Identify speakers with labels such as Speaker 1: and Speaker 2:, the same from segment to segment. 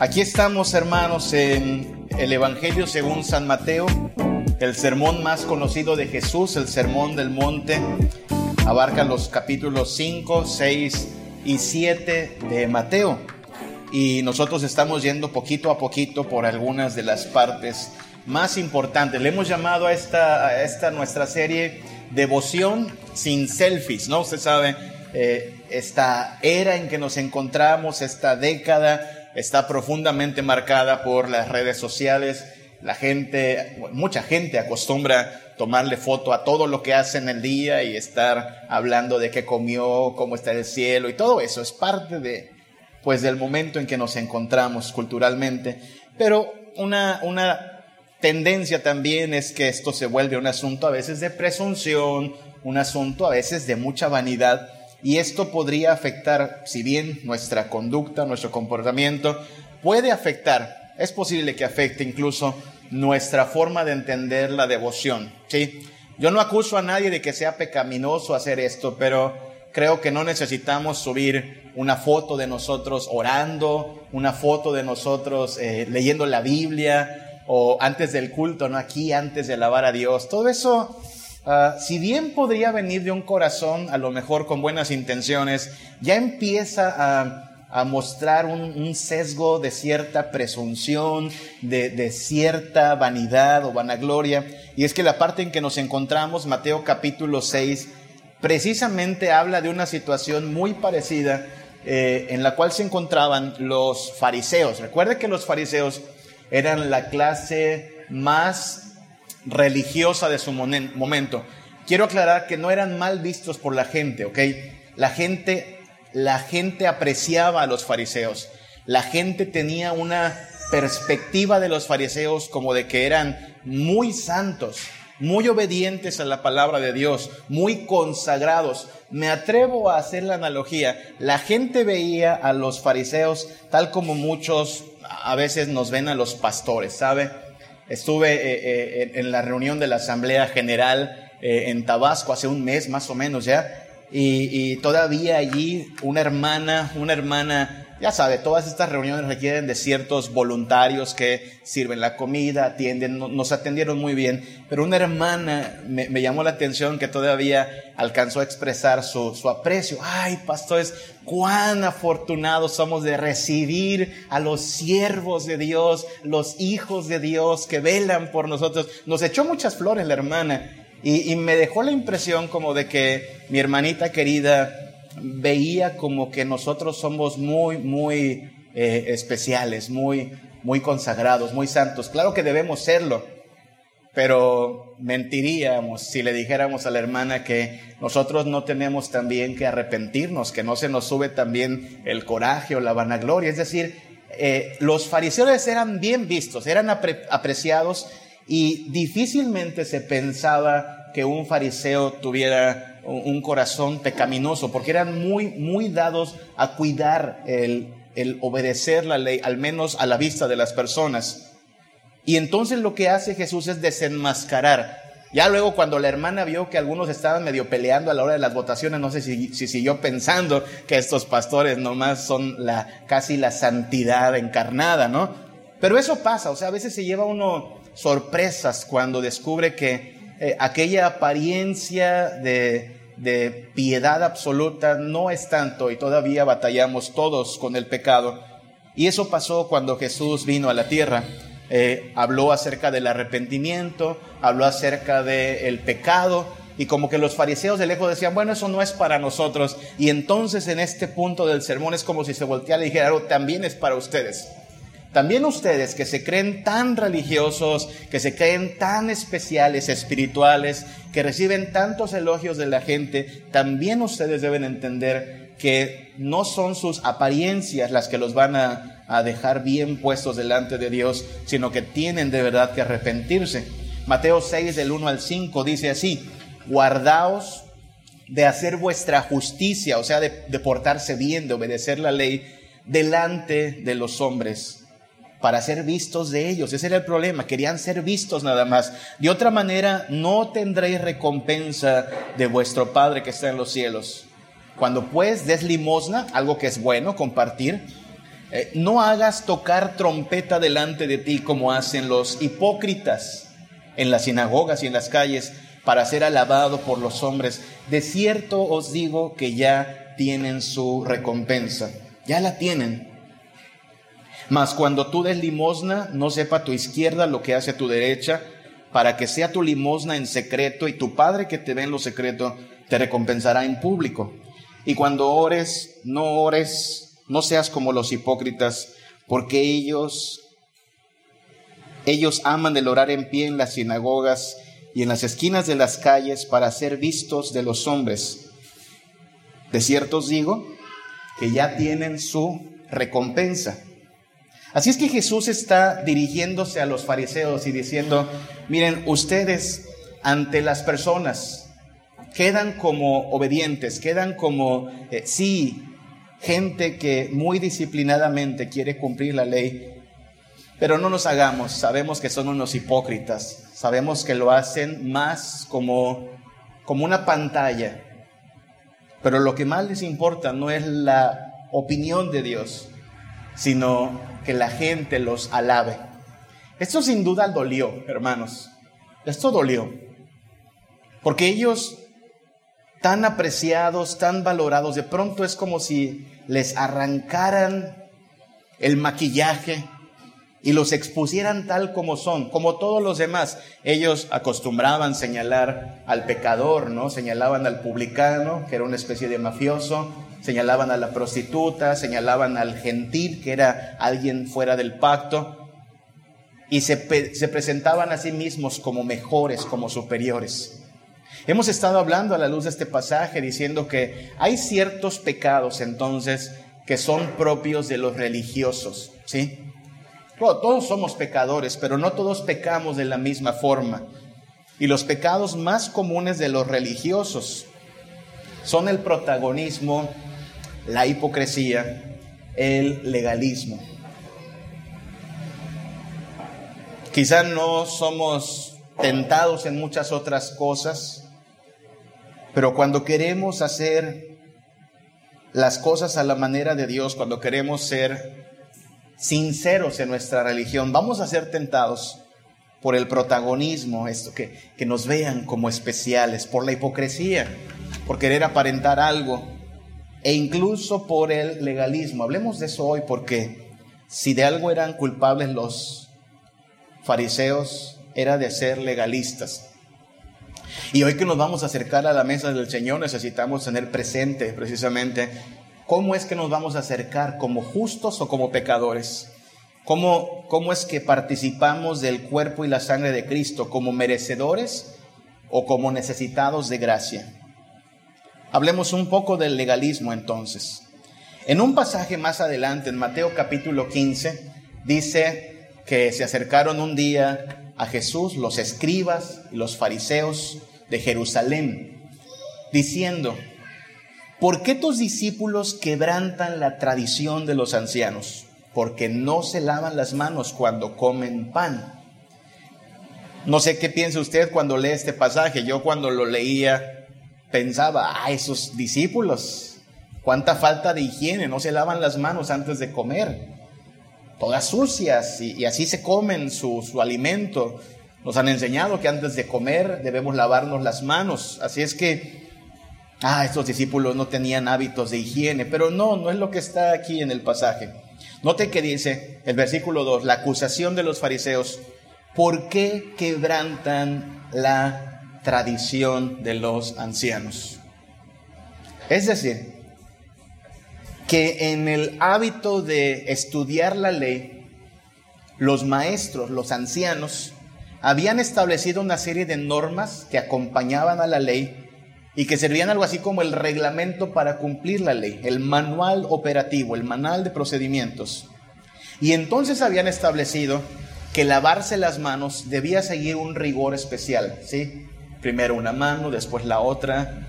Speaker 1: Aquí estamos, hermanos, en el Evangelio según San Mateo, el sermón más conocido de Jesús, el Sermón del Monte. Abarca los capítulos 5, 6 y 7 de Mateo. Y nosotros estamos yendo poquito a poquito por algunas de las partes más importantes. Le hemos llamado a esta, a esta nuestra serie Devoción sin selfies, ¿no? Usted sabe, eh, esta era en que nos encontramos, esta década, está profundamente marcada por las redes sociales. La gente, mucha gente acostumbra tomarle foto a todo lo que hace en el día y estar hablando de qué comió, cómo está el cielo y todo eso es parte de, pues, del momento en que nos encontramos culturalmente. Pero una, una tendencia también es que esto se vuelve un asunto a veces de presunción, un asunto a veces de mucha vanidad y esto podría afectar, si bien nuestra conducta, nuestro comportamiento, puede afectar, es posible que afecte incluso nuestra forma de entender la devoción. ¿sí? Yo no acuso a nadie de que sea pecaminoso hacer esto, pero creo que no necesitamos subir una foto de nosotros orando, una foto de nosotros eh, leyendo la Biblia o antes del culto, no aquí, antes de alabar a Dios. Todo eso Ah, si bien podría venir de un corazón, a lo mejor con buenas intenciones, ya empieza a, mostrar un, sesgo de cierta presunción, de, cierta vanidad o vanagloria. Y es que la parte en que nos encontramos, Mateo capítulo 6, precisamente habla de una situación muy parecida eh, en la cual se encontraban los fariseos. Recuerde que los fariseos eran la clase más religiosa de su momento. Quiero aclarar que no eran mal vistos por la gente, ¿ok? La gente, la gente apreciaba a los fariseos. La gente tenía una perspectiva de los fariseos como de que eran muy santos, muy obedientes a la palabra de Dios, muy consagrados. Me atrevo a hacer la analogía. La gente veía a los fariseos tal como muchos a veces nos ven a los pastores, ¿sabe? Estuve eh, eh, en la reunión de la Asamblea General eh, en Tabasco hace un mes más o menos ya. Y, y, todavía allí una hermana, una hermana ya sabe, todas estas reuniones requieren de ciertos voluntarios que sirven la comida, atienden, nos atendieron muy bien, pero una hermana me, llamó la atención que todavía alcanzó a expresar su, su, aprecio. Ay, pastores, cuán afortunados somos de recibir a los siervos de Dios, los hijos de Dios que velan por nosotros. Nos echó muchas flores la hermana y, y me dejó la impresión como de que mi hermanita querida veía como que nosotros somos muy, muy eh, especiales, muy, muy consagrados, muy santos. Claro que debemos serlo, pero mentiríamos si le dijéramos a la hermana que nosotros no tenemos también que arrepentirnos, que no se nos sube también el coraje o la vanagloria. Es decir, eh, los fariseos eran bien vistos, eran apreciados y difícilmente se pensaba que un fariseo tuviera un corazón pecaminoso, porque eran muy, muy dados a cuidar el, el obedecer la ley, al menos a la vista de las personas. Y entonces lo que hace Jesús es desenmascarar. Ya luego cuando la hermana vio que algunos estaban medio peleando a la hora de las votaciones, no sé si, si siguió pensando que estos pastores nomás son la, casi la santidad encarnada, ¿no? Pero eso pasa, o sea, a veces se lleva uno sorpresas cuando descubre que eh, aquella apariencia de, piedad absoluta no es tanto y todavía batallamos todos con el pecado. Y eso pasó cuando Jesús vino a la tierra. Eh, habló acerca del arrepentimiento, habló acerca del pecado, y como que los fariseos de lejos decían, bueno, eso no es para nosotros. Y entonces en este punto del sermón es como si se volteara y dijera, oh, también es para ustedes. También ustedes que se creen tan religiosos, que se creen tan especiales, espirituales, que reciben tantos elogios de la gente, también ustedes deben entender que no son sus apariencias las que los van a, dejar bien puestos delante de Dios, sino que tienen de verdad que arrepentirse. Mateo 6 del 1 al 5 dice así, guardaos de hacer vuestra justicia, o sea, de, de portarse bien, de obedecer la ley, delante de los hombres para ser vistos de ellos. Ese era el problema, querían ser vistos nada más. De otra manera, no tendréis recompensa de vuestro Padre que está en los cielos. Cuando pues des limosna, algo que es bueno, compartir, eh, no hagas tocar trompeta delante de ti como hacen los hipócritas en las sinagogas y en las calles para ser alabado por los hombres. De cierto os digo que ya tienen su recompensa, ya la tienen. Mas cuando tú des limosna, no sepa tu izquierda lo que hace tu derecha, para que sea tu limosna en secreto y tu Padre que te ve en lo secreto te recompensará en público. Y cuando ores, no ores, no seas como los hipócritas, porque ellos ellos aman el orar en pie en las sinagogas y en las esquinas de las calles para ser vistos de los hombres. De cierto os digo que ya tienen su recompensa. Así es que Jesús está dirigiéndose a los fariseos y diciendo, miren, ustedes ante las personas quedan como obedientes, quedan como, eh, sí, gente que muy disciplinadamente quiere cumplir la ley, pero no nos hagamos, sabemos que son unos hipócritas, sabemos que lo hacen más como, como una pantalla, pero lo que más les importa no es la opinión de Dios, sino que la gente los alabe. Esto sin duda dolió, hermanos. Esto dolió. Porque ellos, tan apreciados, tan valorados, de pronto es como si les arrancaran el maquillaje y los expusieran tal como son, como todos los demás. Ellos acostumbraban señalar al pecador, ¿no? Señalaban al publicano, que era una especie de mafioso, señalaban a la prostituta, señalaban al gentil, que era alguien fuera del pacto, y se, se, presentaban a sí mismos como mejores, como superiores. Hemos estado hablando a la luz de este pasaje diciendo que hay ciertos pecados entonces que son propios de los religiosos, ¿sí? Todos somos pecadores, pero no todos pecamos de la misma forma. Y los pecados más comunes de los religiosos son el protagonismo la hipocresía, el legalismo. Quizá no somos tentados en muchas otras cosas, pero cuando queremos hacer las cosas a la manera de Dios, cuando queremos ser sinceros en nuestra religión, vamos a ser tentados por el protagonismo, esto que, que nos vean como especiales, por la hipocresía, por querer aparentar algo e incluso por el legalismo. Hablemos de eso hoy porque si de algo eran culpables los fariseos era de ser legalistas. Y hoy que nos vamos a acercar a la mesa del Señor necesitamos tener presente precisamente cómo es que nos vamos a acercar como justos o como pecadores. ¿Cómo, cómo es que participamos del cuerpo y la sangre de Cristo como merecedores o como necesitados de gracia. Hablemos un poco del legalismo entonces. En un pasaje más adelante, en Mateo capítulo 15, dice que se acercaron un día a Jesús los escribas y los fariseos de Jerusalén, diciendo, ¿por qué tus discípulos quebrantan la tradición de los ancianos? Porque no se lavan las manos cuando comen pan. No sé qué piensa usted cuando lee este pasaje. Yo cuando lo leía pensaba, ah, esos discípulos, cuánta falta de higiene, no se lavan las manos antes de comer, todas sucias, y, así se comen su, su alimento. Nos han enseñado que antes de comer debemos lavarnos las manos, así es que, ah, estos discípulos no tenían hábitos de higiene, pero no, no es lo que está aquí en el pasaje. Note que dice el versículo 2, la acusación de los fariseos, ¿por qué quebrantan la tradición de los ancianos. Es decir, que en el hábito de estudiar la ley, los maestros, los ancianos, habían establecido una serie de normas que acompañaban a la ley y que servían algo así como el reglamento para cumplir la ley, el manual operativo, el manual de procedimientos. Y entonces habían establecido que lavarse las manos debía seguir un rigor especial, ¿sí? primero una mano, después la otra,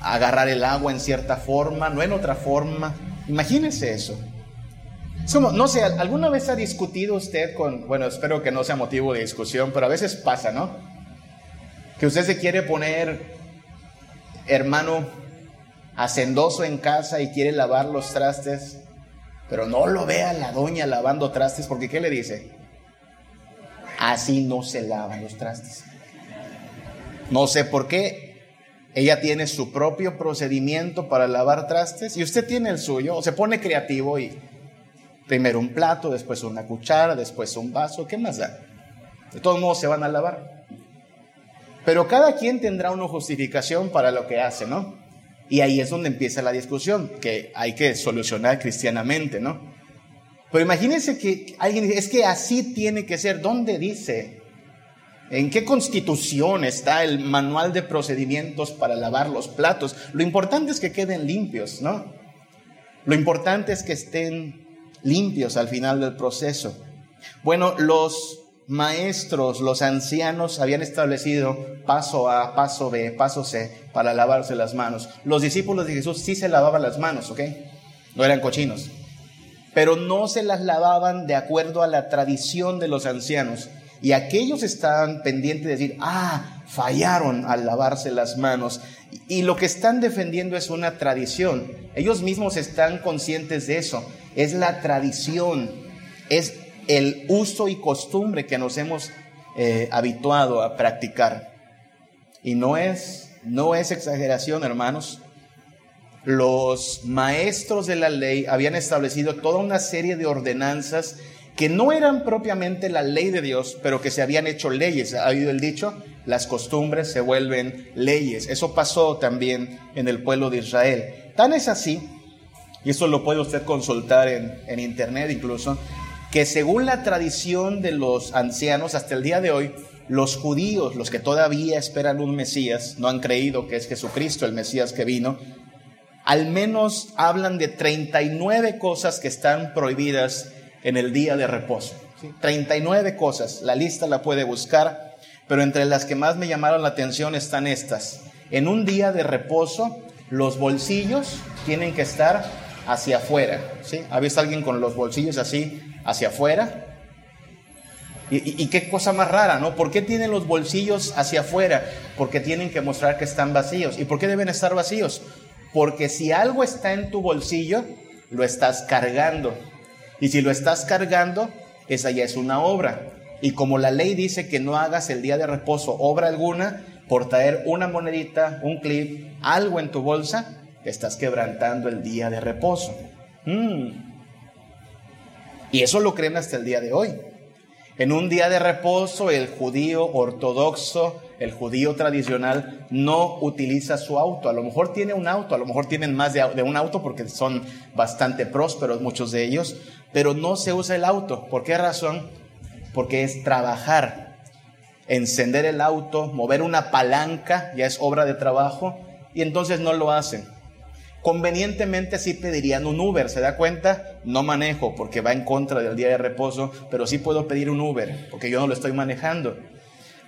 Speaker 1: agarrar el agua en cierta forma, no en otra forma. Imagínense eso. no sé, ¿alguna vez ha discutido usted con, bueno, espero que no sea motivo de discusión, pero a veces pasa, ¿no? Que usted se quiere poner, hermano, hacendoso en casa y quiere lavar los trastes, Pero no lo vea la doña lavando trastes, porque ¿qué le dice? Así no se lavan los trastes. No sé por qué. Ella tiene su propio procedimiento para lavar trastes y usted tiene el suyo. O se pone creativo y primero un plato, después una cuchara, después un vaso. ¿Qué más da? De todos modos se van a lavar. Pero cada quien tendrá una justificación para lo que hace, ¿no? Y ahí es donde empieza la discusión, que hay que solucionar cristianamente, ¿no? Pero imagínense que alguien dice, es que así tiene que ser. ¿Dónde dice? ¿En qué constitución está el manual de procedimientos para lavar los platos? Lo importante es que queden limpios, ¿no? Lo importante es que estén limpios al final del proceso. Bueno, los maestros, los ancianos habían establecido paso A, paso B, paso C para lavarse las manos. Los discípulos de Jesús sí se lavaban las manos, ¿ok? No eran cochinos. Pero no se las lavaban de acuerdo a la tradición de los ancianos. Y aquellos estaban pendientes de decir, ah, fallaron al lavarse las manos. Y lo que están defendiendo es una tradición. Ellos mismos están conscientes de eso. Es la tradición. Es el uso y costumbre que nos hemos eh, habituado a practicar. Y no es, no es exageración, hermanos. Los maestros de la ley habían establecido toda una serie de ordenanzas que no eran propiamente la ley de Dios, pero que se habían hecho leyes. ¿Ha oído el dicho? Las costumbres se vuelven leyes. Eso pasó también en el pueblo de Israel. Tan es así, y eso lo puede usted consultar en, en internet incluso, que según la tradición de los ancianos hasta el día de hoy, los judíos, los que todavía esperan un Mesías, no han creído que es Jesucristo el Mesías que vino, al menos hablan de 39 cosas que están prohibidas en el día de reposo. 39 cosas, la lista la puede buscar, pero entre las que más me llamaron la atención están estas. En un día de reposo, los bolsillos tienen que estar hacia afuera. ¿sí? ¿Ha visto alguien con los bolsillos así hacia afuera. Y, qué cosa más rara, ¿no? ¿Por qué tienen los bolsillos hacia afuera? Porque tienen que mostrar que están vacíos. ¿Y por qué deben estar vacíos? Porque si algo está en tu bolsillo, lo estás cargando. Y si lo estás cargando, esa ya es una obra. Y como la ley dice que no hagas el día de reposo obra alguna, por traer una monedita, un clip, algo en tu bolsa, estás quebrantando el día de reposo. Mm. Y eso lo creen hasta el día de hoy. En un día de reposo, el judío ortodoxo, el judío tradicional, no utiliza su auto. A lo mejor tiene un auto, a lo mejor tienen más de, un auto porque son bastante prósperos muchos de ellos, pero no se usa el auto. ¿Por qué razón? Porque es trabajar. Encender el auto, mover una palanca, ya es obra de trabajo, y entonces no lo hacen. Convenientemente sí pedirían un Uber, ¿se da cuenta? No manejo porque va en contra del día de reposo, pero sí puedo pedir un Uber porque yo no lo estoy manejando.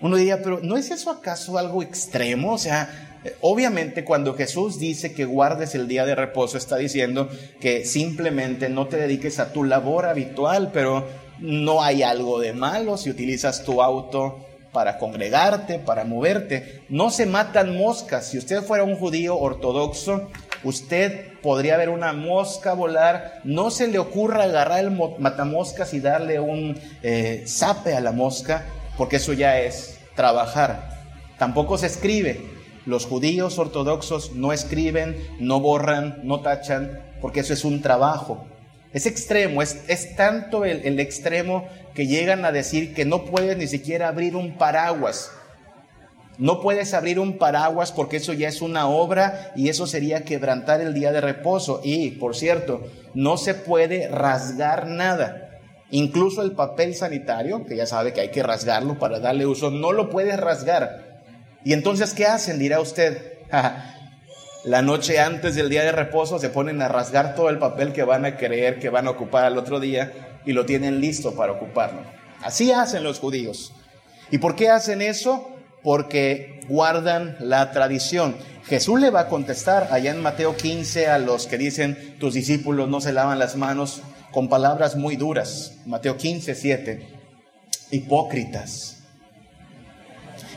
Speaker 1: Uno diría, pero ¿no es eso acaso algo extremo? O sea, obviamente cuando Jesús dice que guardes el día de reposo, está diciendo que simplemente no te dediques a tu labor habitual, pero no hay algo de malo si utilizas tu auto para congregarte, para moverte. No se matan moscas. Si usted fuera un judío ortodoxo, usted podría ver una mosca volar, no se le ocurra agarrar el matamoscas y darle un eh, zape a la mosca, porque eso ya es trabajar. Tampoco se escribe. Los judíos ortodoxos no escriben, no borran, no tachan, porque eso es un trabajo. Es extremo, es, es tanto el, el extremo que llegan a decir que no puedes ni siquiera abrir un paraguas no puedes abrir un paraguas porque eso ya es una obra y eso sería quebrantar el día de reposo. Y, por cierto, no se puede rasgar nada. Incluso el papel sanitario, que ya sabe que hay que rasgarlo para darle uso, no lo puedes rasgar. Y entonces, ¿qué hacen? Dirá usted. La noche antes del día de reposo se ponen a rasgar todo el papel que van a creer que van a ocupar al otro día y lo tienen listo para ocuparlo. Así hacen los judíos. ¿Y por qué hacen eso? Porque guardan la tradición. Jesús le va a contestar allá en Mateo 15 a los que dicen, tus discípulos no se lavan las manos, con palabras muy duras. Mateo 15, 7. Hipócritas.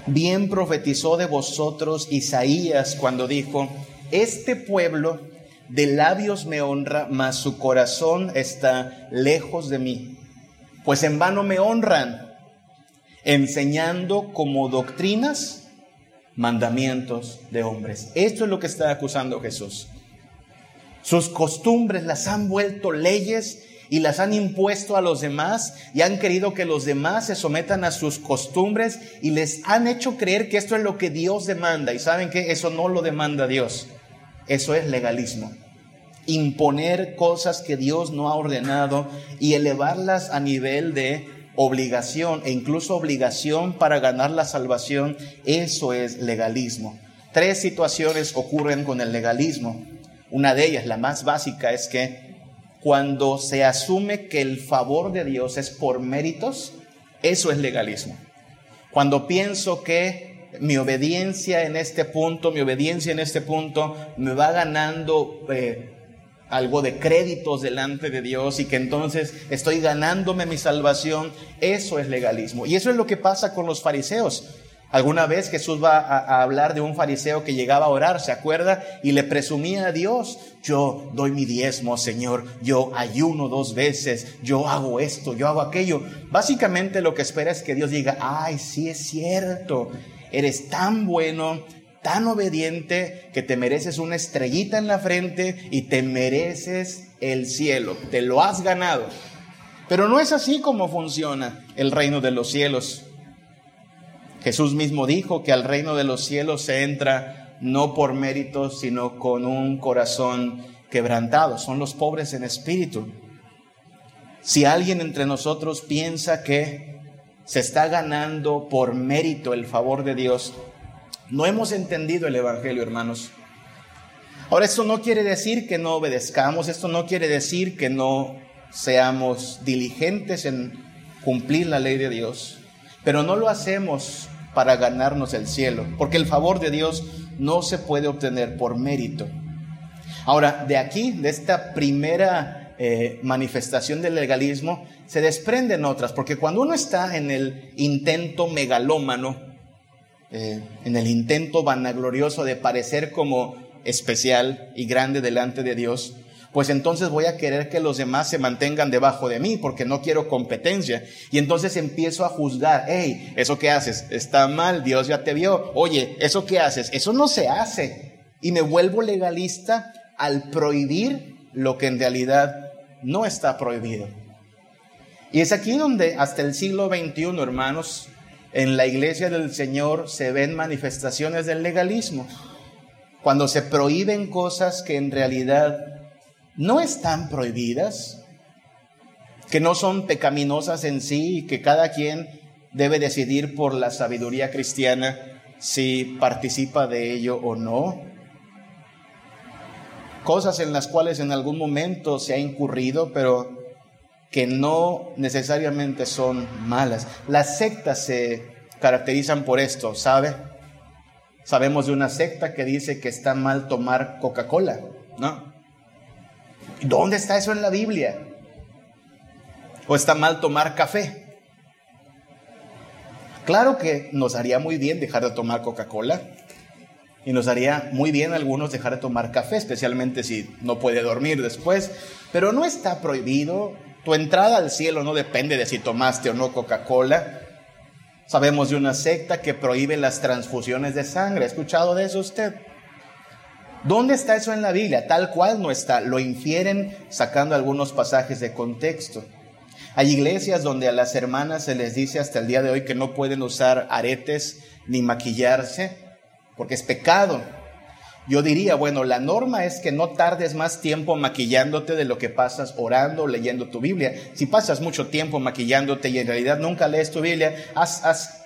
Speaker 1: Bien profetizó de vosotros Isaías cuando dijo, este pueblo de labios me honra, mas su corazón está lejos de mí. Pues en vano me honran, enseñando como doctrinas mandamientos de hombres. Esto es lo que está acusando Jesús. Sus costumbres las han vuelto leyes y las han impuesto a los demás y han querido que los demás se sometan a sus costumbres y les han hecho creer que esto es lo que Dios demanda. Y saben que eso no lo demanda Dios. Eso es legalismo. Imponer cosas que Dios no ha ordenado y elevarlas a nivel de obligación e incluso obligación para ganar la salvación, eso es legalismo. Tres situaciones ocurren con el legalismo. Una de ellas, la más básica, es que cuando se asume que el favor de Dios es por méritos, eso es legalismo. Cuando pienso que mi obediencia en este punto, mi obediencia en este punto me va ganando eh, algo de créditos delante de Dios y que entonces estoy ganándome mi salvación, eso es legalismo. Y eso es lo que pasa con los fariseos. Alguna vez Jesús va a, hablar de un fariseo que llegaba a orar, ¿se acuerda? Y le presumía a Dios, yo doy mi diezmo, Señor, yo ayuno dos veces, yo hago esto, yo hago aquello. Básicamente lo que espera es que Dios diga, ay, sí es cierto, eres tan bueno, tan obediente que te mereces una estrellita en la frente y te mereces el cielo, te lo has ganado. Pero no es así como funciona el reino de los cielos. Jesús mismo dijo que al reino de los cielos se entra no por méritos, sino con un corazón quebrantado. Son los pobres en espíritu. Si alguien entre nosotros piensa que se está ganando por mérito el favor de Dios, no hemos entendido el Evangelio, hermanos. Ahora, esto no quiere decir que no obedezcamos, esto no quiere decir que no seamos diligentes en cumplir la ley de Dios, pero no lo hacemos para ganarnos el cielo, porque el favor de Dios no se puede obtener por mérito. Ahora, de aquí, de esta primera eh, manifestación del legalismo, se desprenden otras, porque cuando uno está en el intento megalómano, eh, en el intento vanaglorioso de parecer como especial y grande delante de Dios, pues entonces voy a querer que los demás se mantengan debajo de mí porque no quiero competencia. Y entonces empiezo a juzgar, hey, eso que haces está mal, Dios ya te vio. Oye, eso que haces, eso no se hace. Y me vuelvo legalista al prohibir lo que en realidad no está prohibido. Y es aquí donde hasta el siglo XXI, hermanos, en la iglesia del Señor se ven manifestaciones del legalismo, cuando se prohíben cosas que en realidad no están prohibidas, que no son pecaminosas en sí y que cada quien debe decidir por la sabiduría cristiana si participa de ello o no. Cosas en las cuales en algún momento se ha incurrido, pero que no necesariamente son malas. Las sectas se caracterizan por esto, ¿sabe? Sabemos de una secta que dice que está mal tomar Coca-Cola, ¿no? ¿Dónde está eso en la Biblia? ¿O está mal tomar café? Claro que nos haría muy bien dejar de tomar Coca-Cola y nos haría muy bien algunos dejar de tomar café, especialmente si no puede dormir después, pero no está prohibido tu entrada al cielo no depende de si tomaste o no Coca-Cola. Sabemos de una secta que prohíbe las transfusiones de sangre. ¿Ha escuchado de eso usted? ¿Dónde está eso en la Biblia? Tal cual no está. Lo infieren sacando algunos pasajes de contexto. Hay iglesias donde a las hermanas se les dice hasta el día de hoy que no pueden usar aretes ni maquillarse porque es pecado. Yo diría, bueno, la norma es que no tardes más tiempo maquillándote de lo que pasas orando leyendo tu Biblia. Si pasas mucho tiempo maquillándote y en realidad nunca lees tu Biblia, has,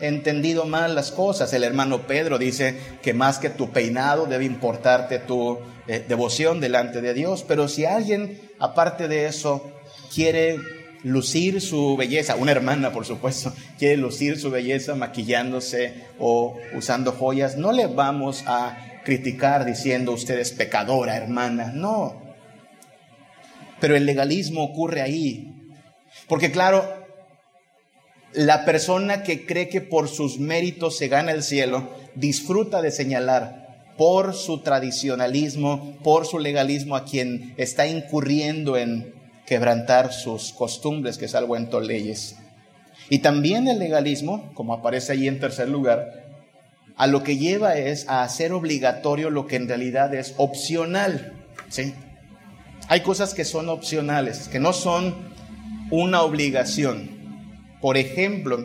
Speaker 1: entendido mal las cosas. El hermano Pedro dice que más que tu peinado debe importarte tu eh, devoción delante de Dios. Pero si alguien, aparte de eso, quiere lucir su belleza, una hermana por supuesto, quiere lucir su belleza maquillándose o usando joyas, no le vamos a criticar diciendo usted es pecadora, hermana. No. Pero el legalismo ocurre ahí. Porque claro, la persona que cree que por sus méritos se gana el cielo, disfruta de señalar por su tradicionalismo, por su legalismo, a quien está incurriendo en quebrantar sus costumbres, que es algo en leyes. Y también el legalismo, como aparece ahí en tercer lugar, a lo que lleva es a hacer obligatorio lo que en realidad es opcional. ¿sí? Hay cosas que son opcionales, que no son una obligación. Por ejemplo,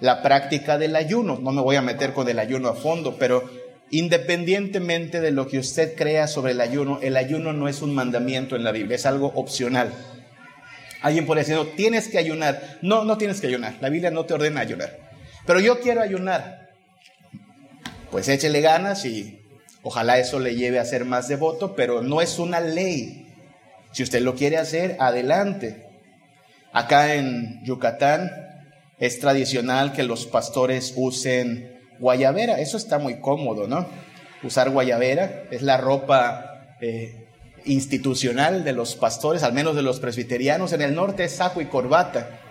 Speaker 1: la práctica del ayuno. No me voy a meter con el ayuno a fondo, pero independientemente de lo que usted crea sobre el ayuno, el ayuno no es un mandamiento en la Biblia, es algo opcional. Alguien puede decir, no, tienes que ayunar. No, no tienes que ayunar. La Biblia no te ordena ayunar. Pero yo quiero ayunar. Pues échele ganas y ojalá eso le lleve a ser más devoto, pero no es una ley. Si usted lo quiere hacer, adelante. Acá en Yucatán es tradicional que los pastores usen guayabera. Eso está muy cómodo, ¿no? Usar guayabera es la ropa eh, institucional de los pastores, al menos de los presbiterianos. En el norte es saco y corbata.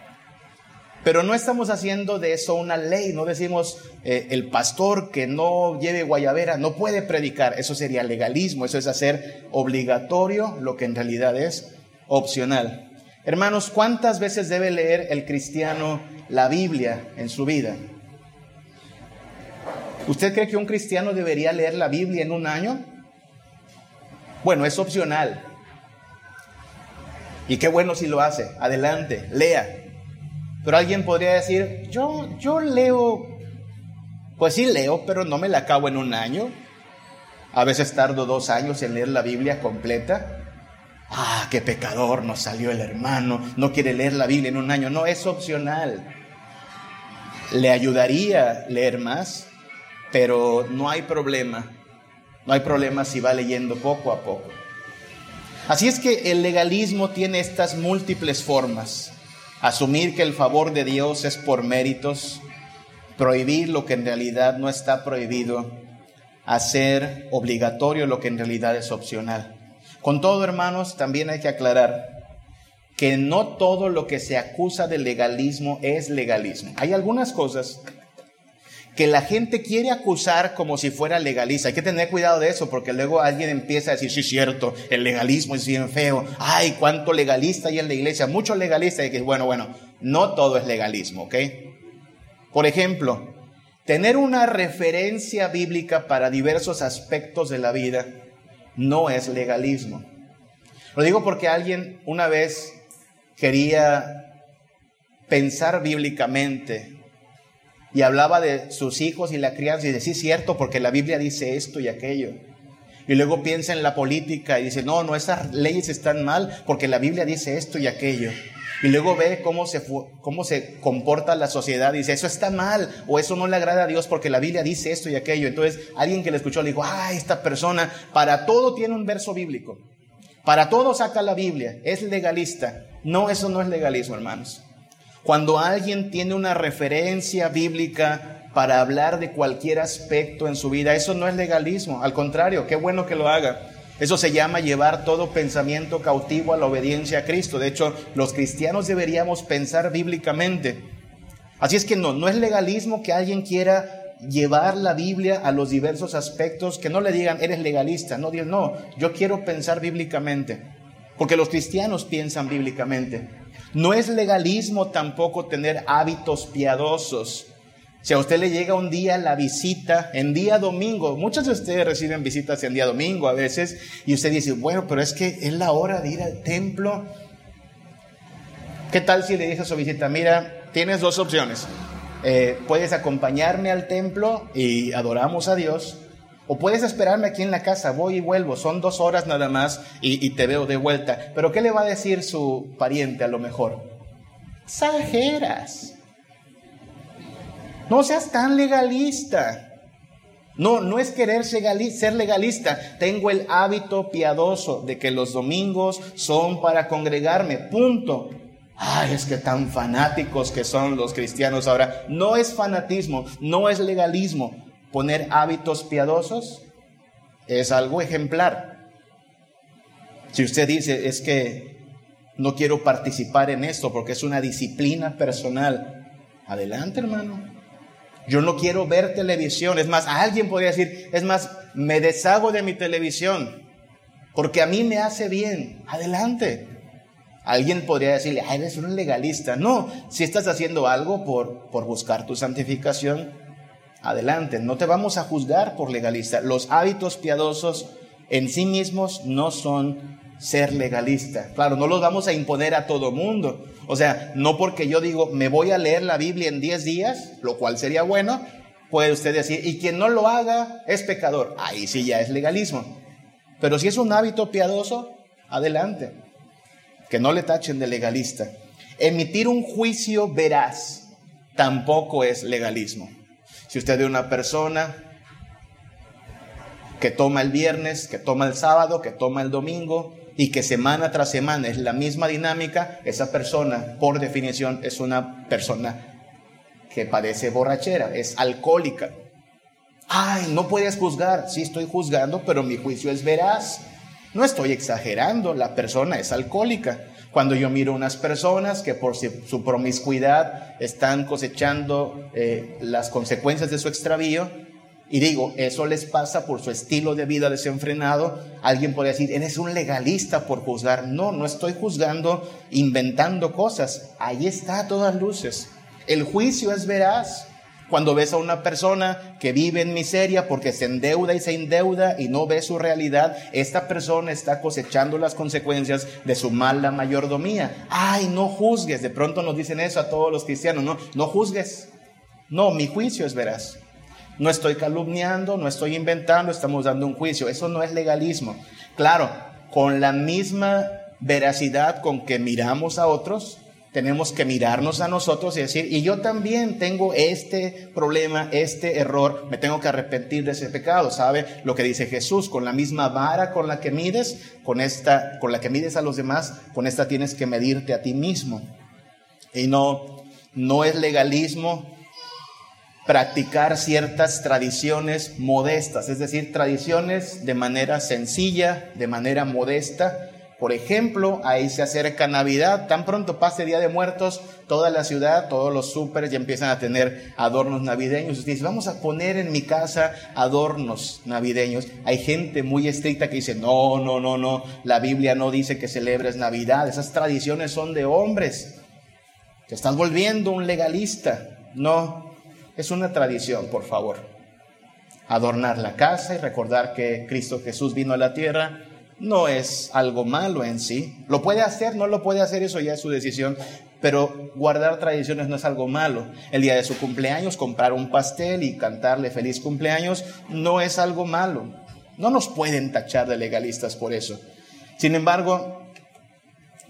Speaker 1: Pero no estamos haciendo de eso una ley, no decimos eh, el pastor que no lleve guayabera no puede predicar, eso sería legalismo, eso es hacer obligatorio lo que en realidad es opcional. Hermanos, ¿cuántas veces debe leer el cristiano la Biblia en su vida? ¿Usted cree que un cristiano debería leer la Biblia en un año? Bueno, es opcional. Y qué bueno si lo hace. Adelante, lea. Pero alguien podría decir, yo, yo leo, pues sí leo, pero no me la acabo en un año. A veces tardo dos años en leer la Biblia completa. Ah, qué pecador nos salió el hermano, no quiere leer la Biblia en un año. No, es opcional. Le ayudaría leer más, pero no hay problema no hay problema si va leyendo poco a poco. Así es que el legalismo tiene estas múltiples formas. Asumir que el favor de Dios es por méritos, prohibir lo que en realidad no está prohibido, hacer obligatorio lo que en realidad es opcional. Con todo, hermanos, también hay que aclarar que no todo lo que se acusa de legalismo es legalismo. Hay algunas cosas que la gente quiere acusar como si fuera legalista. Hay que tener cuidado de eso porque luego alguien empieza a decir, sí, es cierto, el legalismo es bien feo. Ay, cuánto legalista hay en la iglesia. Mucho legalista y que, bueno, bueno, no todo es legalismo, ¿ok? Por ejemplo, tener una referencia bíblica para diversos aspectos de la vida no es legalismo. Lo digo porque alguien una vez quería pensar bíblicamente y hablaba de sus hijos y la crianza y decía, sí, cierto, porque la Biblia dice esto y aquello. Y luego piensa en la política y dice, no, no, esas leyes están mal porque la Biblia dice esto y aquello. Y luego ve cómo se, cómo se comporta la sociedad y dice, eso está mal o eso no le agrada a Dios porque la Biblia dice esto y aquello. Entonces alguien que le escuchó le dijo, ah, esta persona para todo tiene un verso bíblico. Para todo saca la Biblia. Es legalista. No, eso no es legalismo, hermanos. Cuando alguien tiene una referencia bíblica para hablar de cualquier aspecto en su vida, eso no es legalismo, al contrario, qué bueno que lo haga. Eso se llama llevar todo pensamiento cautivo a la obediencia a Cristo. De hecho, los cristianos deberíamos pensar bíblicamente. Así es que no, no es legalismo que alguien quiera llevar la Biblia a los diversos aspectos, que no le digan, eres legalista. No, Dios, no, yo quiero pensar bíblicamente, porque los cristianos piensan bíblicamente. No es legalismo tampoco tener hábitos piadosos. Si a usted le llega un día la visita, en día domingo, muchos de ustedes reciben visitas en día domingo a veces, y usted dice, bueno, pero es que es la hora de ir al templo. ¿Qué tal si le dice a su visita, mira, tienes dos opciones. Eh, puedes acompañarme al templo y adoramos a Dios, o puedes esperarme aquí en la casa, voy y vuelvo, son dos horas nada más y, te veo de vuelta. Pero ¿qué le va a decir su pariente a lo mejor? Exageras. No seas tan legalista. No, no es querer ser legalista. Tengo el hábito piadoso de que los domingos son para congregarme. Punto. Ay, es que tan fanáticos que son los cristianos ahora. No es fanatismo, no es legalismo poner hábitos piadosos es algo ejemplar. Si usted dice, es que no quiero participar en esto porque es una disciplina personal, adelante hermano. Yo no quiero ver televisión. Es más, alguien podría decir, es más, me deshago de mi televisión porque a mí me hace bien. Adelante. Alguien podría decirle, ah, eres un legalista. No, si estás haciendo algo por, por buscar tu santificación, adelante. No te vamos a juzgar por legalista. Los hábitos piadosos en sí mismos no son ser legalista. Claro, no los vamos a imponer a todo mundo. O sea, no porque yo digo, me voy a leer la Biblia en 10 días, lo cual sería bueno, puede usted decir, y quien no lo haga es pecador. Ahí sí ya es legalismo. Pero si es un hábito piadoso, adelante que no le tachen de legalista. Emitir un juicio veraz tampoco es legalismo. Si usted ve una persona que toma el viernes, que toma el sábado, que toma el domingo y que semana tras semana es la misma dinámica, esa persona por definición es una persona que padece borrachera, es alcohólica. Ay, no puedes juzgar. Sí estoy juzgando, pero mi juicio es veraz. No estoy exagerando, la persona es alcohólica. Cuando yo miro unas personas que por su promiscuidad están cosechando eh, las consecuencias de su extravío, y digo, eso les pasa por su estilo de vida desenfrenado, alguien puede decir, eres un legalista por juzgar. No, no estoy juzgando, inventando cosas. Ahí está a todas luces. El juicio es veraz. Cuando ves a una persona que vive en miseria porque se endeuda y se endeuda y no ve su realidad, esta persona está cosechando las consecuencias de su mala mayordomía. Ay, no juzgues. De pronto nos dicen eso a todos los cristianos. No, no juzgues. No, mi juicio es veraz. No estoy calumniando, no estoy inventando, estamos dando un juicio. Eso no es legalismo. Claro, con la misma veracidad con que miramos a otros, tenemos que mirarnos a nosotros y decir, y yo también tengo este problema, este error, me tengo que arrepentir de ese pecado. ¿Sabe lo que dice Jesús? Con la misma vara con la que mides, con esta, con la que mides a los demás, con esta tienes que medirte a ti mismo. Y no, no es legalismo practicar ciertas tradiciones modestas, es decir, tradiciones de manera sencilla, de manera modesta, por ejemplo, ahí se acerca Navidad, tan pronto pase Día de Muertos, toda la ciudad, todos los súperes ya empiezan a tener adornos navideños. Usted dice, vamos a poner en mi casa adornos navideños. Hay gente muy estricta que dice, no, no, no, no, la Biblia no dice que celebres Navidad, esas tradiciones son de hombres. Te estás volviendo un legalista. No, es una tradición, por favor. Adornar la casa y recordar que Cristo Jesús vino a la tierra no es algo malo en sí. Lo puede hacer, no lo puede hacer, eso ya es su decisión. Pero guardar tradiciones no es algo malo. El día de su cumpleaños, comprar un pastel y cantarle feliz cumpleaños no es algo malo. No nos pueden tachar de legalistas por eso. Sin embargo,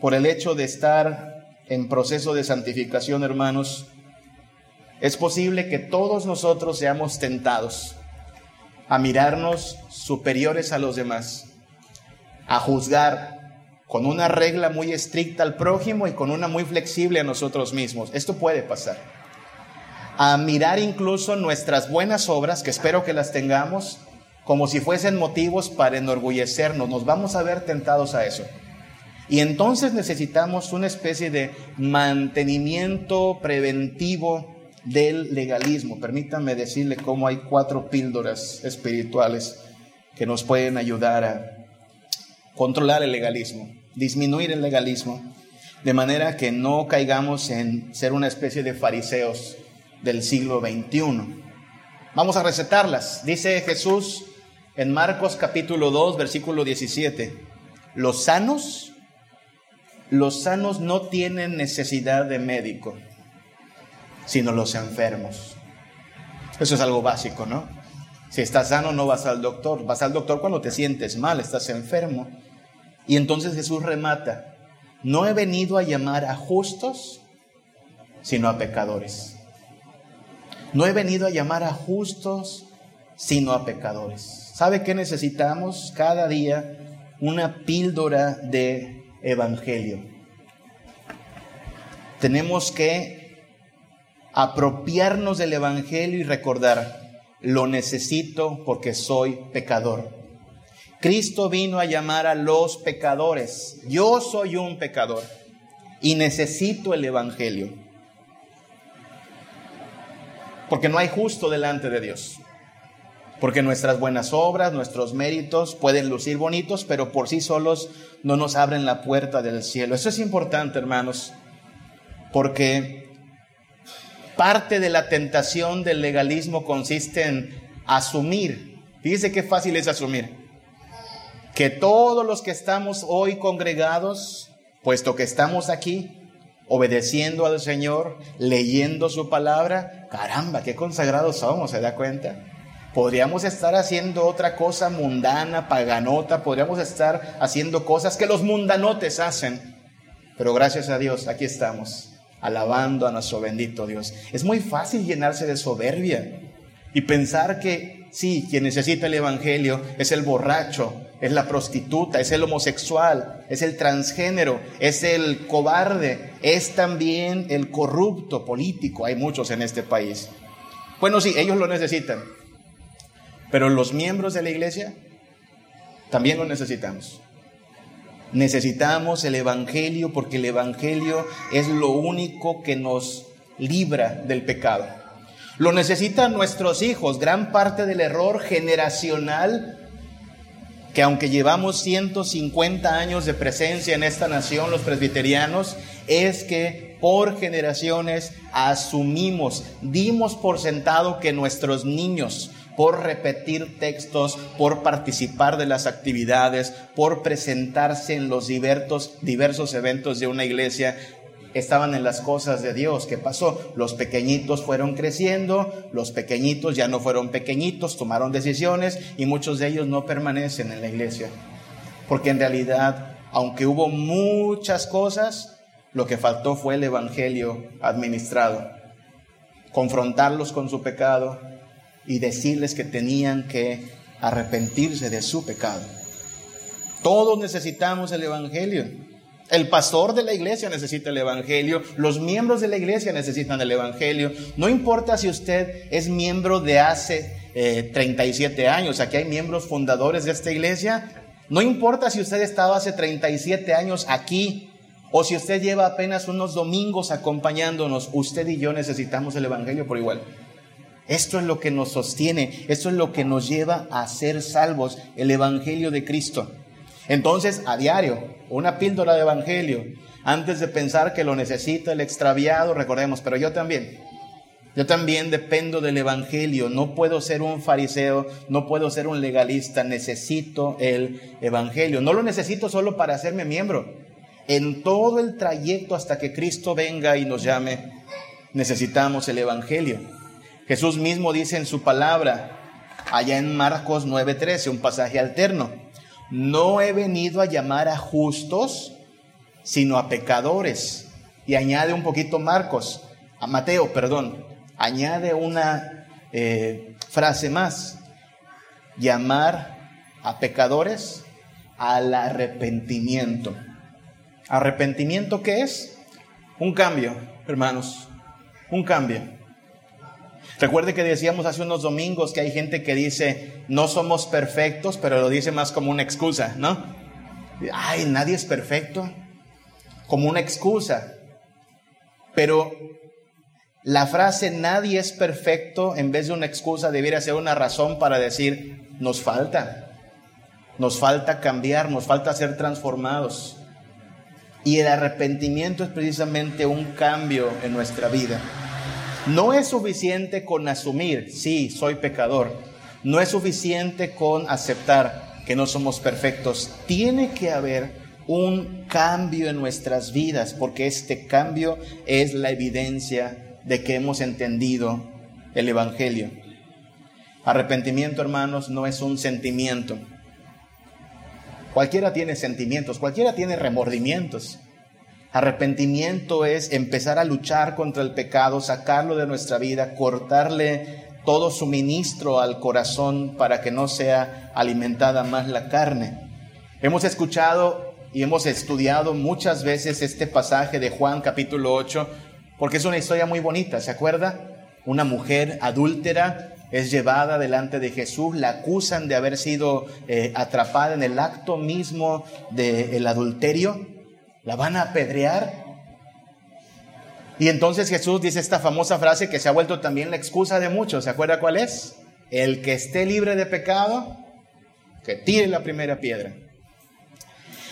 Speaker 1: por el hecho de estar en proceso de santificación, hermanos, es posible que todos nosotros seamos tentados a mirarnos superiores a los demás a juzgar con una regla muy estricta al prójimo y con una muy flexible a nosotros mismos. Esto puede pasar. A mirar incluso nuestras buenas obras, que espero que las tengamos, como si fuesen motivos para enorgullecernos. Nos vamos a ver tentados a eso. Y entonces necesitamos una especie de mantenimiento preventivo del legalismo. Permítanme decirle cómo hay cuatro píldoras espirituales que nos pueden ayudar a controlar el legalismo, disminuir el legalismo, de manera que no caigamos en ser una especie de fariseos del siglo XXI. Vamos a recetarlas. Dice Jesús en Marcos capítulo 2, versículo 17, los sanos, los sanos no tienen necesidad de médico, sino los enfermos. Eso es algo básico, ¿no? Si estás sano no vas al doctor, vas al doctor cuando te sientes mal, estás enfermo. Y entonces Jesús remata, no he venido a llamar a justos, sino a pecadores. No he venido a llamar a justos, sino a pecadores. ¿Sabe qué necesitamos cada día? Una píldora de evangelio. Tenemos que apropiarnos del evangelio y recordar, lo necesito porque soy pecador. Cristo vino a llamar a los pecadores. Yo soy un pecador y necesito el Evangelio. Porque no hay justo delante de Dios. Porque nuestras buenas obras, nuestros méritos pueden lucir bonitos, pero por sí solos no nos abren la puerta del cielo. Eso es importante, hermanos, porque parte de la tentación del legalismo consiste en asumir. Fíjese qué fácil es asumir. Que todos los que estamos hoy congregados, puesto que estamos aquí, obedeciendo al Señor, leyendo su palabra, caramba, qué consagrados somos, ¿se da cuenta? Podríamos estar haciendo otra cosa mundana, paganota, podríamos estar haciendo cosas que los mundanotes hacen. Pero gracias a Dios, aquí estamos, alabando a nuestro bendito Dios. Es muy fácil llenarse de soberbia y pensar que sí, quien necesita el Evangelio es el borracho, es la prostituta, es el homosexual, es el transgénero, es el cobarde, es también el corrupto político. Hay muchos en este país. Bueno, sí, ellos lo necesitan. Pero los miembros de la iglesia también lo necesitamos. Necesitamos el Evangelio porque el Evangelio es lo único que nos libra del pecado. Lo necesitan nuestros hijos. Gran parte del error generacional que aunque llevamos 150 años de presencia en esta nación, los presbiterianos, es que por generaciones asumimos, dimos por sentado que nuestros niños por repetir textos, por participar de las actividades, por presentarse en los diversos, diversos eventos de una iglesia, estaban en las cosas de Dios. ¿Qué pasó? Los pequeñitos fueron creciendo, los pequeñitos ya no fueron pequeñitos, tomaron decisiones y muchos de ellos no permanecen en la iglesia. Porque en realidad, aunque hubo muchas cosas, lo que faltó fue el Evangelio administrado. Confrontarlos con su pecado, y decirles que tenían que arrepentirse de su pecado. Todos necesitamos el Evangelio. El pastor de la iglesia necesita el Evangelio, los miembros de la iglesia necesitan el Evangelio. No importa si usted es miembro de hace 37 eh, años, aquí hay miembros fundadores de esta iglesia. No importa si usted estaba hace 37 años aquí o si usted lleva apenas unos domingos acompañándonos, usted y yo necesitamos el Evangelio por igual. Esto es lo que nos sostiene, esto es lo que nos lleva a ser salvos, el Evangelio de Cristo. Entonces, a diario, una píldora de Evangelio, antes de pensar que lo necesita el extraviado, recordemos, pero yo también, yo también dependo del Evangelio, no puedo ser un fariseo, no puedo ser un legalista, necesito el Evangelio. No lo necesito solo para hacerme miembro. En todo el trayecto hasta que Cristo venga y nos llame, necesitamos el Evangelio. Jesús mismo dice en su palabra, allá en Marcos 9:13, un pasaje alterno, no he venido a llamar a justos, sino a pecadores. Y añade un poquito Marcos, a Mateo, perdón, añade una eh, frase más, llamar a pecadores al arrepentimiento. ¿Arrepentimiento qué es? Un cambio, hermanos, un cambio. Recuerde que decíamos hace unos domingos que hay gente que dice, no somos perfectos, pero lo dice más como una excusa, ¿no? Ay, nadie es perfecto, como una excusa. Pero la frase nadie es perfecto, en vez de una excusa, debiera ser una razón para decir, nos falta, nos falta cambiar, nos falta ser transformados. Y el arrepentimiento es precisamente un cambio en nuestra vida. No es suficiente con asumir, sí, soy pecador. No es suficiente con aceptar que no somos perfectos. Tiene que haber un cambio en nuestras vidas, porque este cambio es la evidencia de que hemos entendido el Evangelio. Arrepentimiento, hermanos, no es un sentimiento. Cualquiera tiene sentimientos, cualquiera tiene remordimientos. Arrepentimiento es empezar a luchar contra el pecado, sacarlo de nuestra vida, cortarle todo suministro al corazón para que no sea alimentada más la carne. Hemos escuchado y hemos estudiado muchas veces este pasaje de Juan capítulo 8 porque es una historia muy bonita, ¿se acuerda? Una mujer adúltera es llevada delante de Jesús, la acusan de haber sido eh, atrapada en el acto mismo del adulterio la van a apedrear. Y entonces Jesús dice esta famosa frase que se ha vuelto también la excusa de muchos. ¿Se acuerda cuál es? El que esté libre de pecado, que tire la primera piedra.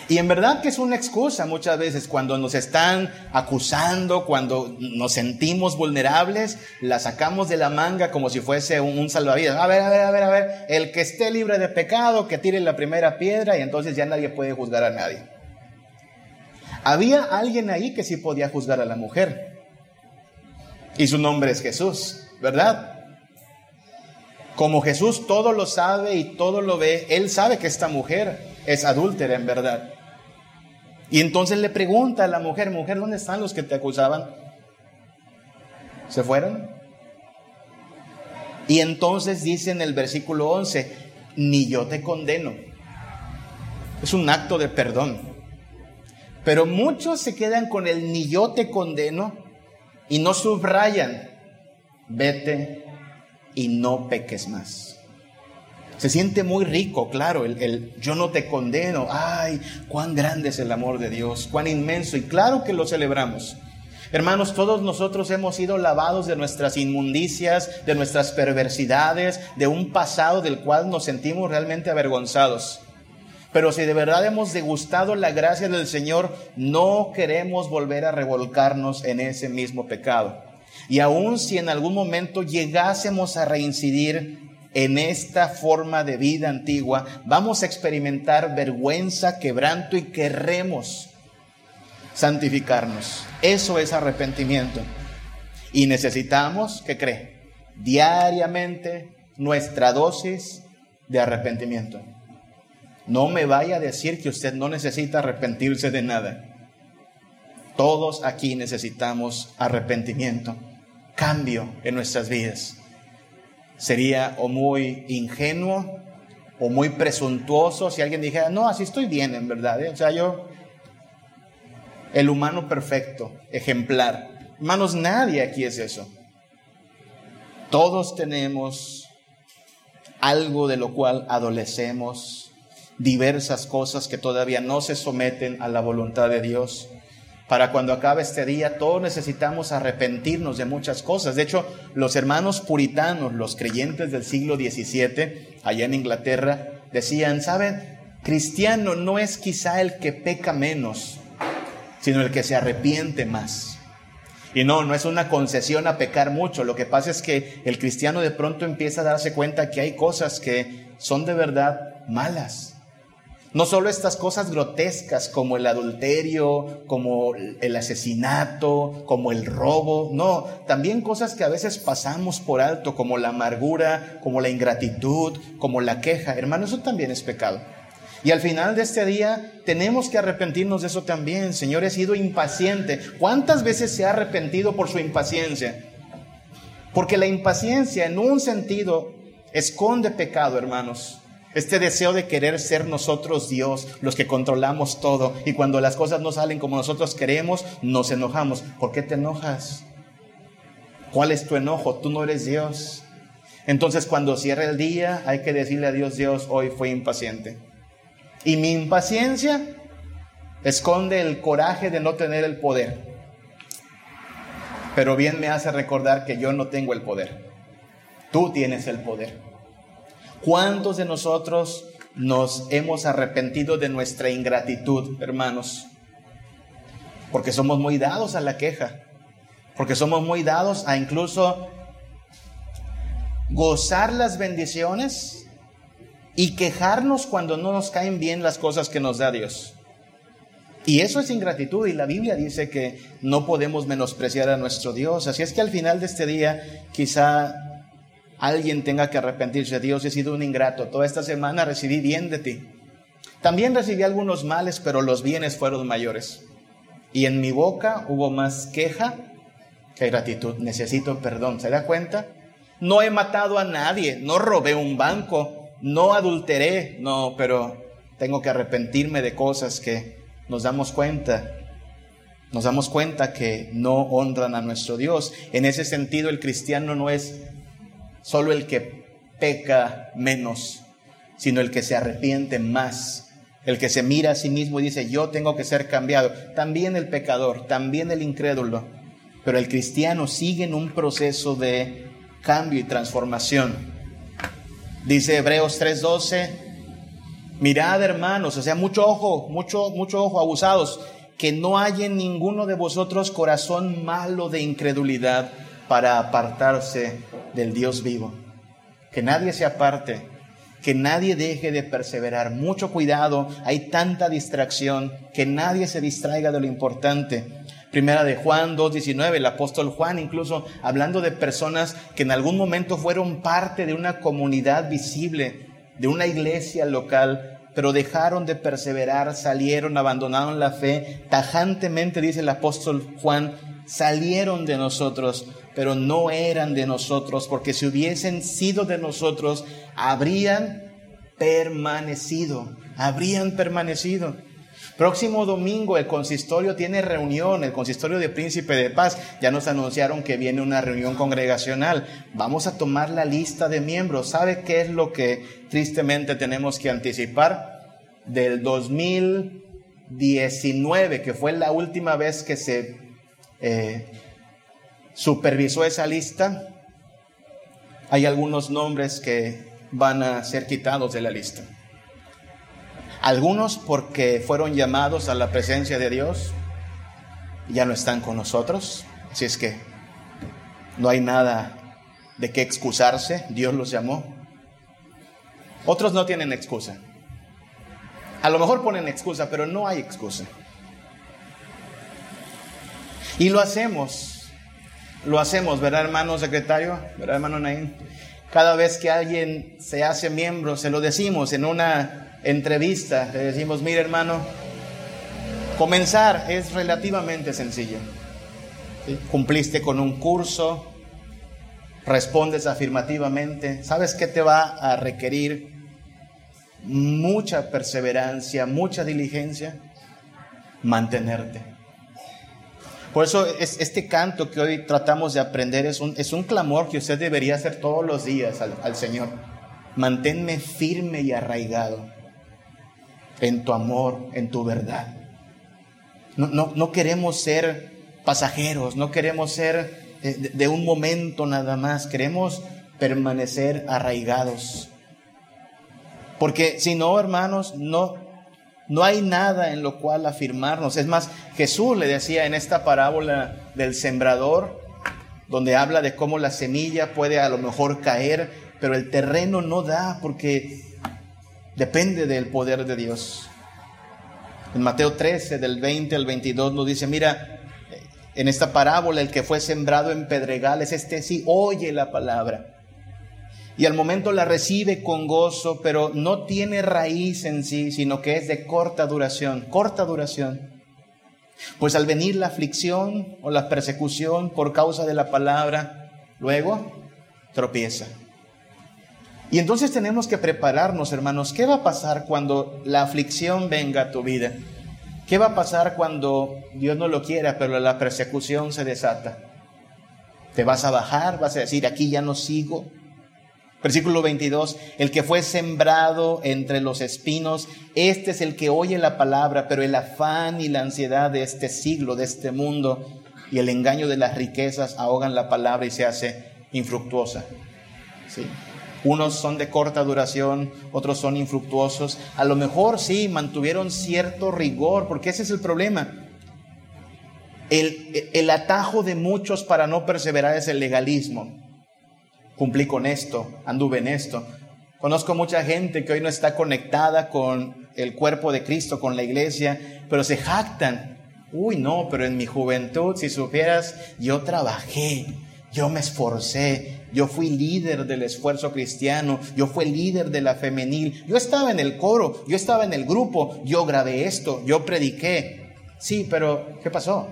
Speaker 1: Y en verdad que es una excusa muchas veces cuando nos están acusando, cuando nos sentimos vulnerables, la sacamos de la manga como si fuese un, salvavidas. A ver, a ver, a ver, a ver, el que esté libre de pecado, que tire la primera piedra y entonces ya nadie puede juzgar a nadie. Había alguien ahí que sí podía juzgar a la mujer. Y su nombre es Jesús, ¿verdad? Como Jesús todo lo sabe y todo lo ve, Él sabe que esta mujer es adúltera en verdad. Y entonces le pregunta a la mujer, mujer, ¿dónde están los que te acusaban? ¿Se fueron? Y entonces dice en el versículo 11, ni yo te condeno. Es un acto de perdón. Pero muchos se quedan con el ni yo te condeno y no subrayan, vete y no peques más. Se siente muy rico, claro, el, yo no te condeno. Ay, cuán grande es el amor de Dios, cuán inmenso. Y claro que lo celebramos. Hermanos, todos nosotros hemos sido lavados de nuestras inmundicias, de nuestras perversidades, de un pasado del cual nos sentimos realmente avergonzados. Pero si de verdad hemos degustado la gracia del Señor, no queremos volver a revolcarnos en ese mismo pecado. Y aun si en algún momento llegásemos a reincidir en esta forma de vida antigua, vamos a experimentar vergüenza, quebranto y querremos santificarnos. Eso es arrepentimiento. Y necesitamos, ¿qué cree? Diariamente nuestra dosis de arrepentimiento. No me vaya a decir que usted no necesita arrepentirse de nada. Todos aquí necesitamos arrepentimiento, cambio en nuestras vidas. Sería o muy ingenuo o muy presuntuoso si alguien dijera, no, así estoy bien en verdad. ¿eh? O sea, yo, el humano perfecto, ejemplar. Hermanos, nadie aquí es eso. Todos tenemos algo de lo cual adolecemos, diversas cosas que todavía no se someten a la voluntad de Dios. Para cuando acabe este día, todos necesitamos arrepentirnos de muchas cosas. De hecho, los hermanos puritanos, los creyentes del siglo XVII, allá en Inglaterra, decían, ¿saben? Cristiano no es quizá el que peca menos, sino el que se arrepiente más. Y no, no es una concesión a pecar mucho. Lo que pasa es que el cristiano de pronto empieza a darse cuenta que hay cosas que son de verdad malas no solo estas cosas grotescas como el adulterio, como el asesinato, como el robo, no, también cosas que a veces pasamos por alto, como la amargura, como la ingratitud, como la queja. Hermano, eso también es pecado. Y al final de este día tenemos que arrepentirnos de eso también. Señor, he sido impaciente. ¿Cuántas veces se ha arrepentido por su impaciencia? Porque la impaciencia en un sentido esconde pecado, hermanos. Este deseo de querer ser nosotros Dios, los que controlamos todo, y cuando las cosas no salen como nosotros queremos, nos enojamos. ¿Por qué te enojas? ¿Cuál es tu enojo? Tú no eres Dios. Entonces cuando cierra el día hay que decirle a Dios, Dios, hoy fui impaciente. Y mi impaciencia esconde el coraje de no tener el poder. Pero bien me hace recordar que yo no tengo el poder. Tú tienes el poder. ¿Cuántos de nosotros nos hemos arrepentido de nuestra ingratitud, hermanos? Porque somos muy dados a la queja, porque somos muy dados a incluso gozar las bendiciones y quejarnos cuando no nos caen bien las cosas que nos da Dios. Y eso es ingratitud y la Biblia dice que no podemos menospreciar a nuestro Dios. Así es que al final de este día quizá alguien tenga que arrepentirse. Dios, he sido un ingrato. Toda esta semana recibí bien de ti. También recibí algunos males, pero los bienes fueron mayores. Y en mi boca hubo más queja que gratitud. Necesito perdón. ¿Se da cuenta? No he matado a nadie, no robé un banco, no adulteré, no, pero tengo que arrepentirme de cosas que nos damos cuenta. Nos damos cuenta que no honran a nuestro Dios. En ese sentido, el cristiano no es solo el que peca menos, sino el que se arrepiente más, el que se mira a sí mismo y dice, yo tengo que ser cambiado. También el pecador, también el incrédulo, pero el cristiano sigue en un proceso de cambio y transformación. Dice Hebreos 3:12, mirad hermanos, o sea, mucho ojo, mucho, mucho ojo, abusados, que no haya en ninguno de vosotros corazón malo de incredulidad para apartarse del Dios vivo. Que nadie se aparte, que nadie deje de perseverar. Mucho cuidado, hay tanta distracción, que nadie se distraiga de lo importante. Primera de Juan 2.19, el apóstol Juan incluso hablando de personas que en algún momento fueron parte de una comunidad visible, de una iglesia local, pero dejaron de perseverar, salieron, abandonaron la fe. Tajantemente dice el apóstol Juan, salieron de nosotros, pero no eran de nosotros, porque si hubiesen sido de nosotros, habrían permanecido, habrían permanecido. Próximo domingo el consistorio tiene reunión, el consistorio de Príncipe de Paz. Ya nos anunciaron que viene una reunión congregacional. Vamos a tomar la lista de miembros. ¿Sabe qué es lo que tristemente tenemos que anticipar? Del 2019, que fue la última vez que se eh, supervisó esa lista, hay algunos nombres que van a ser quitados de la lista. Algunos porque fueron llamados a la presencia de Dios, ya no están con nosotros, así es que no hay nada de qué excusarse, Dios los llamó. Otros no tienen excusa. A lo mejor ponen excusa, pero no hay excusa. Y lo hacemos, lo hacemos, ¿verdad hermano secretario? ¿Verdad hermano Naín? Cada vez que alguien se hace miembro, se lo decimos en una entrevista, le decimos, mire hermano, comenzar es relativamente sencillo. Cumpliste con un curso, respondes afirmativamente, ¿sabes qué te va a requerir? Mucha perseverancia, mucha diligencia, mantenerte. Por eso es, este canto que hoy tratamos de aprender es un, es un clamor que usted debería hacer todos los días al, al Señor. Manténme firme y arraigado en tu amor, en tu verdad. No, no, queremos ser pasajeros, no queremos ser de, de un momento nada más, queremos permanecer arraigados. Porque si no, hermanos, no, no hay nada en lo cual afirmarnos. Es más, Jesús le decía en esta parábola del sembrador, donde habla de cómo la semilla puede a lo mejor caer, pero el terreno no da porque Depende del poder de Dios. En Mateo 13, del 20 al 22, nos dice, mira, en esta parábola el que fue sembrado en pedregales, este sí oye la palabra. Y al momento la recibe con gozo, pero no tiene raíz en sí, sino que es de corta duración, corta duración. Pues al venir la aflicción o la persecución por causa de la palabra, luego tropieza. Y entonces tenemos que prepararnos, hermanos. ¿Qué va a pasar cuando la aflicción venga a tu vida? ¿Qué va a pasar cuando Dios no lo quiera, pero la persecución se desata? ¿Te vas a bajar? ¿Vas a decir, aquí ya no sigo? Versículo 22, el que fue sembrado entre los espinos, este es el que oye la palabra, pero el afán y la ansiedad de este siglo, de este mundo, y el engaño de las riquezas ahogan la palabra y se hace infructuosa. ¿Sí? Unos son de corta duración, otros son infructuosos. A lo mejor sí mantuvieron cierto rigor, porque ese es el problema. El, el, atajo de muchos para no perseverar es el legalismo. Cumplí con esto, anduve en esto. Conozco mucha gente que hoy no está conectada con el cuerpo de Cristo, con la iglesia, pero se jactan. Uy, no, pero en mi juventud, si supieras, yo trabajé, yo me esforcé, yo fui líder del esfuerzo cristiano, yo fui líder de la femenil, yo estaba en el coro, yo estaba en el grupo, yo grabé esto, yo prediqué. Sí, pero ¿qué pasó?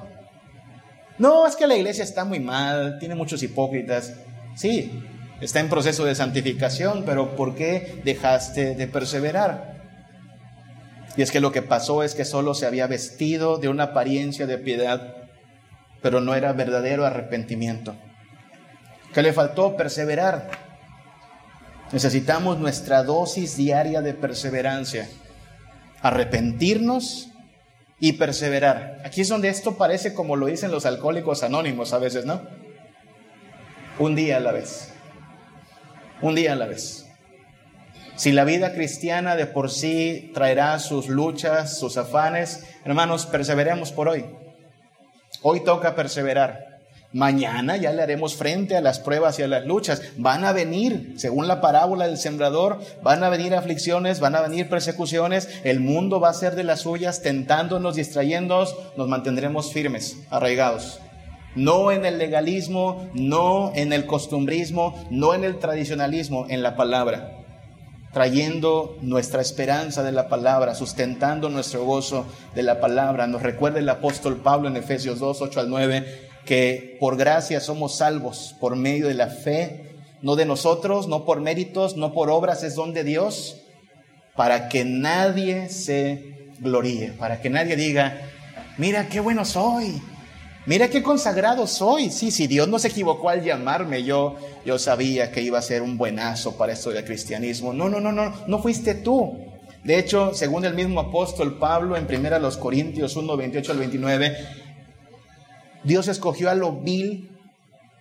Speaker 1: No, es que la iglesia está muy mal, tiene muchos hipócritas. Sí, está en proceso de santificación, pero ¿por qué dejaste de perseverar? Y es que lo que pasó es que solo se había vestido de una apariencia de piedad, pero no era verdadero arrepentimiento que le faltó perseverar. Necesitamos nuestra dosis diaria de perseverancia, arrepentirnos y perseverar. Aquí es donde esto parece como lo dicen los alcohólicos anónimos a veces, ¿no? Un día a la vez. Un día a la vez. Si la vida cristiana de por sí traerá sus luchas, sus afanes, hermanos, perseveremos por hoy. Hoy toca perseverar. Mañana ya le haremos frente a las pruebas y a las luchas. Van a venir, según la parábola del sembrador, van a venir aflicciones, van a venir persecuciones. El mundo va a ser de las suyas, tentándonos, distrayéndonos. Nos mantendremos firmes, arraigados. No en el legalismo, no en el costumbrismo, no en el tradicionalismo, en la palabra. Trayendo nuestra esperanza de la palabra, sustentando nuestro gozo de la palabra. Nos recuerda el apóstol Pablo en Efesios 2, 8 al 9 que por gracia somos salvos por medio de la fe, no de nosotros, no por méritos, no por obras, es don de Dios, para que nadie se gloríe, para que nadie diga, mira qué bueno soy, mira qué consagrado soy. Sí, sí, Dios no se equivocó al llamarme, yo, yo sabía que iba a ser un buenazo para esto del cristianismo. No, no, no, no, no fuiste tú. De hecho, según el mismo apóstol Pablo en 1 Corintios 1, 28 al 29, Dios escogió a lo vil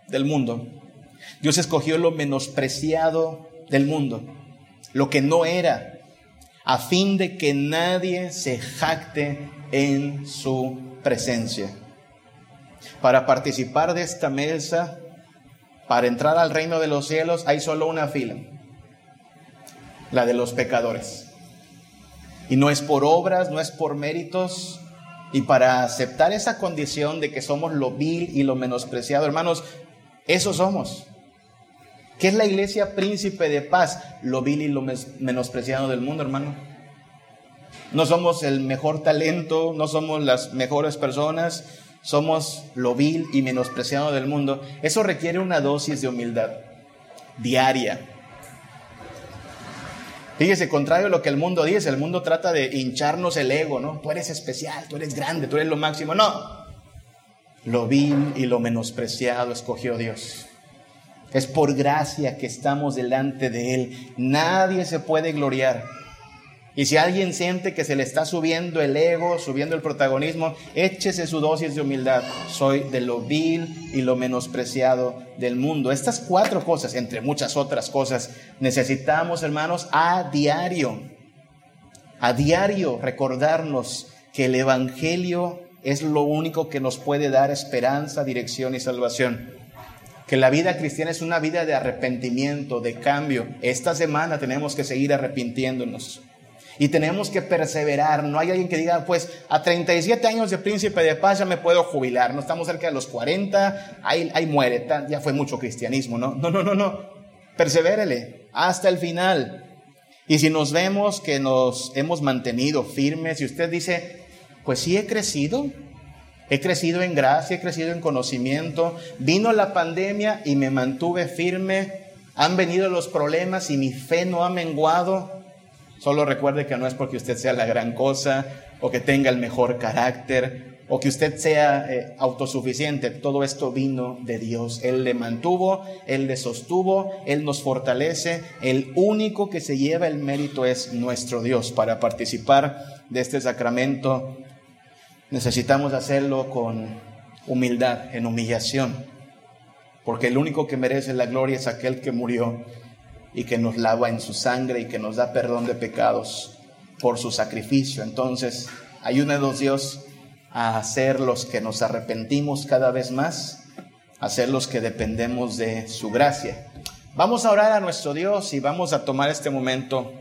Speaker 1: del mundo. Dios escogió lo menospreciado del mundo, lo que no era, a fin de que nadie se jacte en su presencia. Para participar de esta mesa, para entrar al reino de los cielos, hay solo una fila, la de los pecadores. Y no es por obras, no es por méritos, y para aceptar esa condición de que somos lo vil y lo menospreciado, hermanos, eso somos. ¿Qué es la iglesia príncipe de paz? Lo vil y lo menospreciado del mundo, hermano. No somos el mejor talento, no somos las mejores personas, somos lo vil y menospreciado del mundo. Eso requiere una dosis de humildad diaria. Fíjese, contrario a lo que el mundo dice, el mundo trata de hincharnos el ego, ¿no? Tú eres especial, tú eres grande, tú eres lo máximo. No. Lo vil y lo menospreciado escogió Dios. Es por gracia que estamos delante de Él. Nadie se puede gloriar y si alguien siente que se le está subiendo el ego, subiendo el protagonismo, échese su dosis de humildad. Soy de lo vil y lo menospreciado del mundo. Estas cuatro cosas, entre muchas otras cosas, necesitamos, hermanos, a diario, a diario recordarnos que el Evangelio es lo único que nos puede dar esperanza, dirección y salvación que la vida cristiana es una vida de arrepentimiento, de cambio. Esta semana tenemos que seguir arrepintiéndonos. Y tenemos que perseverar. No hay alguien que diga, pues a 37 años de príncipe de paz ya me puedo jubilar. No estamos cerca de los 40, ahí, ahí muere. Ya fue mucho cristianismo, ¿no? No, no, no, no. Persevérele hasta el final. Y si nos vemos que nos hemos mantenido firmes y usted dice, pues sí he crecido, he crecido en gracia, he crecido en conocimiento, vino la pandemia y me mantuve firme, han venido los problemas y mi fe no ha menguado, Solo recuerde que no es porque usted sea la gran cosa o que tenga el mejor carácter o que usted sea eh, autosuficiente. Todo esto vino de Dios. Él le mantuvo, Él le sostuvo, Él nos fortalece. El único que se lleva el mérito es nuestro Dios. Para participar de este sacramento necesitamos hacerlo con humildad, en humillación. Porque el único que merece la gloria es aquel que murió y que nos lava en su sangre y que nos da perdón de pecados por su sacrificio. Entonces, ayúdenos Dios a ser los que nos arrepentimos cada vez más, a ser los que dependemos de su gracia. Vamos a orar a nuestro Dios y vamos a tomar este momento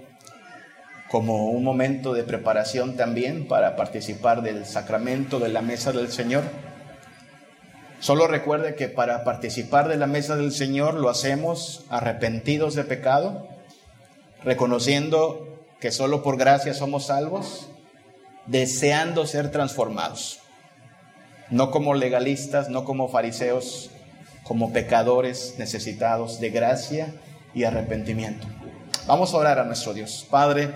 Speaker 1: como un momento de preparación también para participar del sacramento de la mesa del Señor. Solo recuerde que para participar de la mesa del Señor lo hacemos arrepentidos de pecado, reconociendo que solo por gracia somos salvos, deseando ser transformados, no como legalistas, no como fariseos, como pecadores necesitados de gracia y arrepentimiento. Vamos a orar a nuestro Dios. Padre,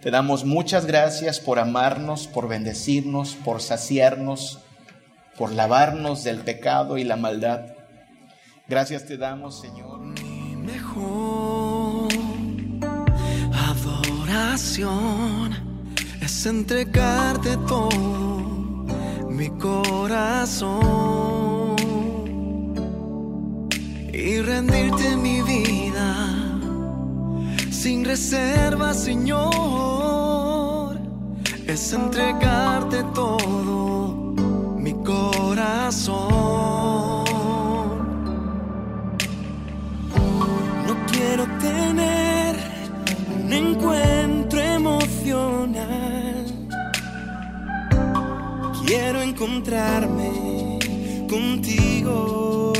Speaker 1: te damos muchas gracias por amarnos, por bendecirnos, por saciarnos por lavarnos del pecado y la maldad. Gracias te damos, Señor.
Speaker 2: Mi mejor adoración es entregarte todo mi corazón y rendirte mi vida sin reserva, Señor. Es entregarte todo No quiero tener un encuentro emocional. Quiero encontrarme contigo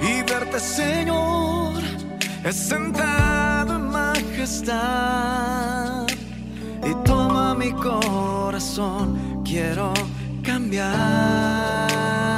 Speaker 2: y verte, Señor, sentado en majestad y toma mi corazón quiero cambiar.